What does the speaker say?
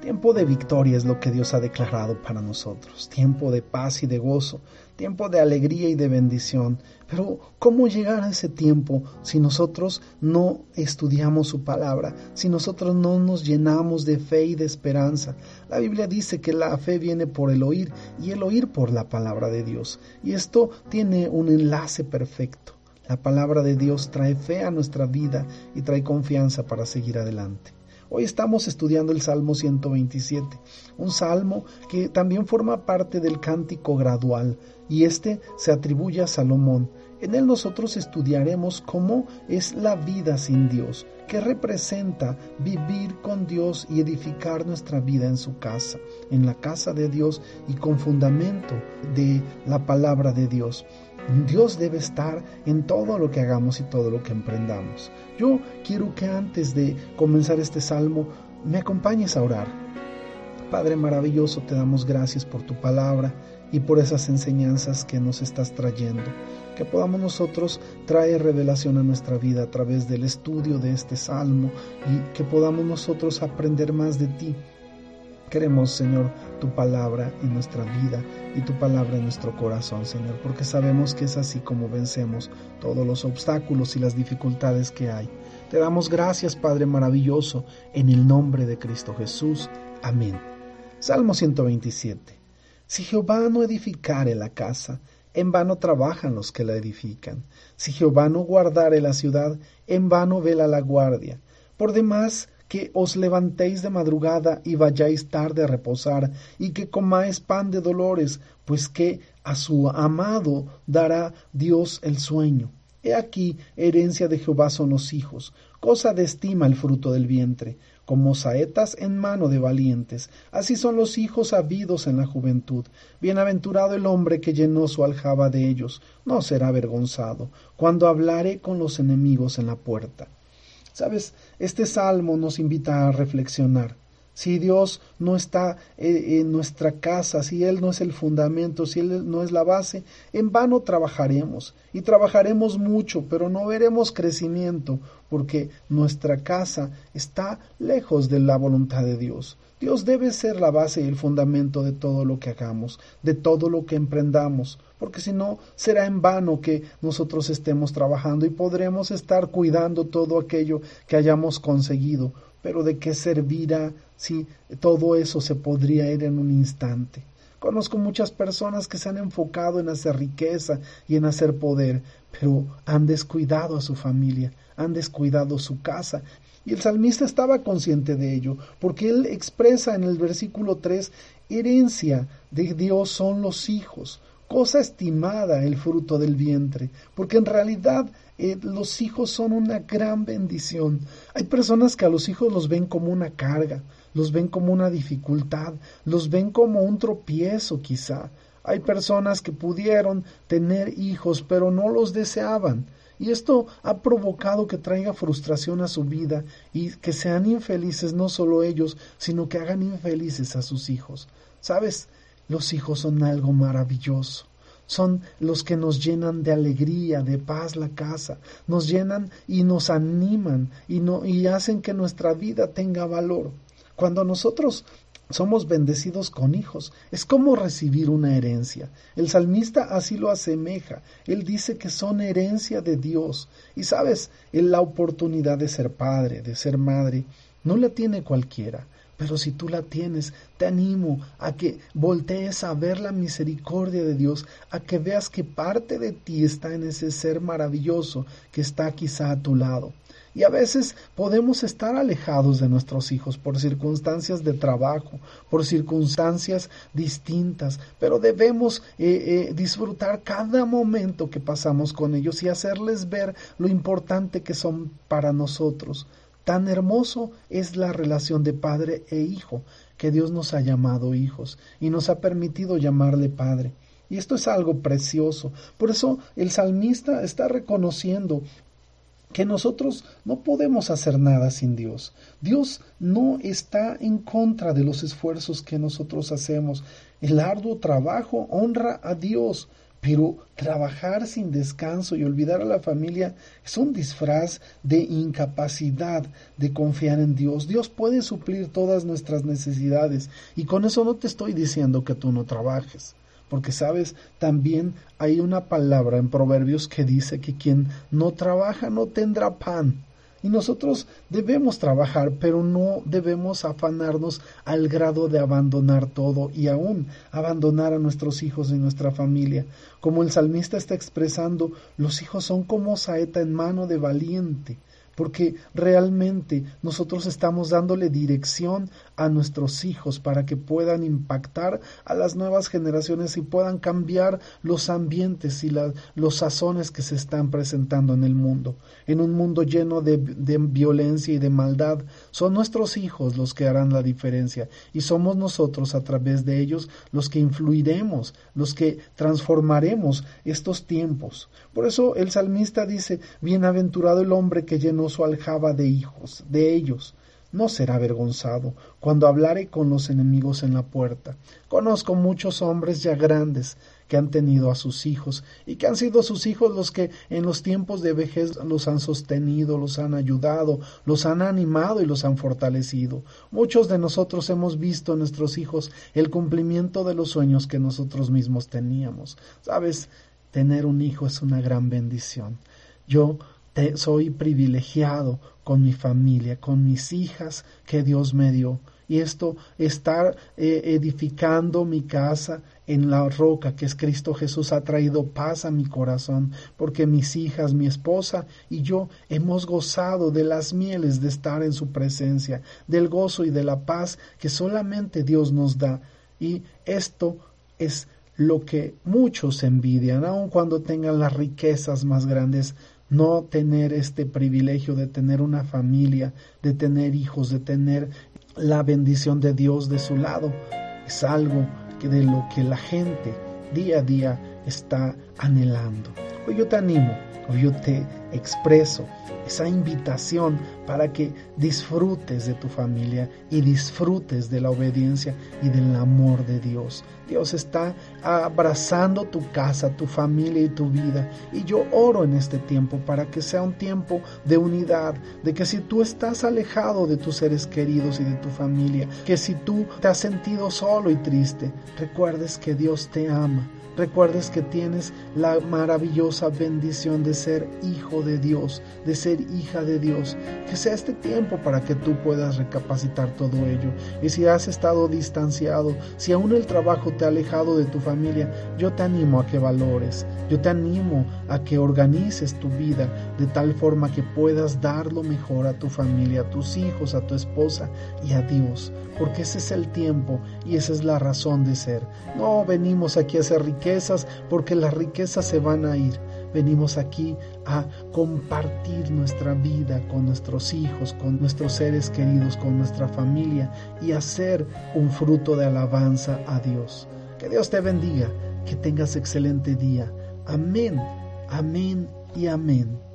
Tiempo de victoria es lo que Dios ha declarado para nosotros, tiempo de paz y de gozo, tiempo de alegría y de bendición. Pero ¿cómo llegar a ese tiempo si nosotros no estudiamos su palabra, si nosotros no nos llenamos de fe y de esperanza? La Biblia dice que la fe viene por el oír y el oír por la palabra de Dios. Y esto tiene un enlace perfecto. La palabra de Dios trae fe a nuestra vida y trae confianza para seguir adelante. Hoy estamos estudiando el Salmo 127, un salmo que también forma parte del cántico gradual y este se atribuye a Salomón. En él nosotros estudiaremos cómo es la vida sin Dios, que representa vivir con Dios y edificar nuestra vida en su casa, en la casa de Dios y con fundamento de la palabra de Dios. Dios debe estar en todo lo que hagamos y todo lo que emprendamos. Yo quiero que antes de comenzar este salmo me acompañes a orar. Padre maravilloso, te damos gracias por tu palabra y por esas enseñanzas que nos estás trayendo. Que podamos nosotros traer revelación a nuestra vida a través del estudio de este salmo y que podamos nosotros aprender más de ti Queremos, Señor, tu palabra en nuestra vida y tu palabra en nuestro corazón, Señor, porque sabemos que es así como vencemos todos los obstáculos y las dificultades que hay. Te damos gracias, Padre maravilloso, en el nombre de Cristo Jesús. Amén. Salmo 127. Si Jehová no edificare la casa, en vano trabajan los que la edifican. Si Jehová no guardare la ciudad, en vano vela la guardia. Por demás, que os levantéis de madrugada y vayáis tarde a reposar, y que comáis pan de dolores, pues que a su amado dará Dios el sueño. He aquí, herencia de Jehová son los hijos, cosa de estima el fruto del vientre, como saetas en mano de valientes, así son los hijos habidos en la juventud. Bienaventurado el hombre que llenó su aljaba de ellos, no será avergonzado, cuando hablare con los enemigos en la puerta. Sabes, este salmo nos invita a reflexionar. Si Dios no está eh, en nuestra casa, si Él no es el fundamento, si Él no es la base, en vano trabajaremos y trabajaremos mucho, pero no veremos crecimiento porque nuestra casa está lejos de la voluntad de Dios. Dios debe ser la base y el fundamento de todo lo que hagamos, de todo lo que emprendamos, porque si no será en vano que nosotros estemos trabajando y podremos estar cuidando todo aquello que hayamos conseguido, pero de qué servirá si todo eso se podría ir en un instante. Conozco muchas personas que se han enfocado en hacer riqueza y en hacer poder, pero han descuidado a su familia, han descuidado su casa y el salmista estaba consciente de ello, porque él expresa en el versículo 3, herencia de Dios son los hijos, cosa estimada el fruto del vientre, porque en realidad eh, los hijos son una gran bendición. Hay personas que a los hijos los ven como una carga, los ven como una dificultad, los ven como un tropiezo quizá. Hay personas que pudieron tener hijos, pero no los deseaban. Y esto ha provocado que traiga frustración a su vida y que sean infelices no solo ellos, sino que hagan infelices a sus hijos. ¿Sabes? Los hijos son algo maravilloso. Son los que nos llenan de alegría, de paz la casa, nos llenan y nos animan y, hacen que nuestra vida tenga valor. Cuando nosotros somos bendecidos con hijos. Es como recibir una herencia. El salmista así lo asemeja. Él dice que son herencia de Dios. Y sabes, la oportunidad de ser padre, de ser madre, no la tiene cualquiera. Pero si tú la tienes, te animo a que voltees a ver la misericordia de Dios, a que veas que parte de ti está en ese ser maravilloso que está quizá a tu lado. Y a veces podemos estar alejados de nuestros hijos por circunstancias de trabajo, por circunstancias distintas, pero debemos eh, eh, disfrutar cada momento que pasamos con ellos y hacerles ver lo importante que son para nosotros. Tan hermoso es la relación de padre e hijo, que Dios nos ha llamado hijos y nos ha permitido llamarle padre. Y esto es algo precioso. Por eso el salmista está reconociendo que nosotros no podemos hacer nada sin Dios. Dios no está en contra de los esfuerzos que nosotros hacemos. El arduo trabajo honra a Dios, pero trabajar sin descanso y olvidar a la familia es un disfraz de incapacidad de confiar en Dios. Dios puede suplir todas nuestras necesidades y con eso no te estoy diciendo que tú no trabajes. Porque sabes, también hay una palabra en Proverbios que dice que quien no trabaja no tendrá pan. Y nosotros debemos trabajar, pero no debemos afanarnos al grado de abandonar todo y aún abandonar a nuestros hijos y nuestra familia. Como el salmista está expresando, los hijos son como saeta en mano de valiente porque realmente nosotros estamos dándole dirección a nuestros hijos para que puedan impactar a las nuevas generaciones y puedan cambiar los ambientes y los sazones que se están presentando en el mundo. En un mundo lleno de, de violencia y de maldad, son nuestros hijos los que harán la diferencia y somos nosotros a través de ellos los que influiremos, los que transformaremos estos tiempos. Por eso el salmista dice, bienaventurado el hombre que llenó su aljaba de hijos, de ellos, no será avergonzado cuando hablare con los enemigos en la puerta. Conozco muchos hombres ya grandes que han tenido a sus hijos y que han sido sus hijos los que en los tiempos de vejez los han sostenido, los han ayudado, los han animado y los han fortalecido. Muchos de nosotros hemos visto en nuestros hijos el cumplimiento de los sueños que nosotros mismos teníamos. Sabes, tener un hijo es una gran bendición. Yo soy privilegiado con mi familia, con mis hijas que Dios me dio. Y esto, estar eh, edificando mi casa en la roca que es Cristo Jesús ha traído paz a mi corazón, porque mis hijas, mi esposa y yo hemos gozado de las mieles de estar en su presencia, del gozo y de la paz que solamente Dios nos da. Y esto es lo que muchos envidian, aun cuando tengan las riquezas más grandes, no tener este privilegio de tener una familia, de tener hijos, de tener la bendición de Dios de su lado, es algo que de lo que la gente día a día está anhelando. Hoy yo te animo, hoy yo te expreso esa invitación para que disfrutes de tu familia y disfrutes de la obediencia y del amor de Dios. Dios está abrazando tu casa, tu familia y tu vida. Y yo oro en este tiempo para que sea un tiempo de unidad, de que si tú estás alejado de tus seres queridos y de tu familia, que si tú te has sentido solo y triste, recuerdes que Dios te ama recuerdes que tienes la maravillosa bendición de ser hijo de Dios, de ser hija de Dios. Que sea este tiempo para que tú puedas recapacitar todo ello. Y si has estado distanciado, si aún el trabajo te ha alejado de tu familia, yo te animo a que valores, yo te animo a que organices tu vida de tal forma que puedas dar lo mejor a tu familia, a tus hijos, a tu esposa y a Dios. Porque ese es el tiempo y esa es la razón de ser. No venimos aquí a hacer riqueza porque las riquezas se van a ir. Venimos aquí a compartir nuestra vida con nuestros hijos, con nuestros seres queridos, con nuestra familia y hacer un fruto de alabanza a Dios. Que Dios te bendiga, que tengas excelente día. Amén, amén y amén.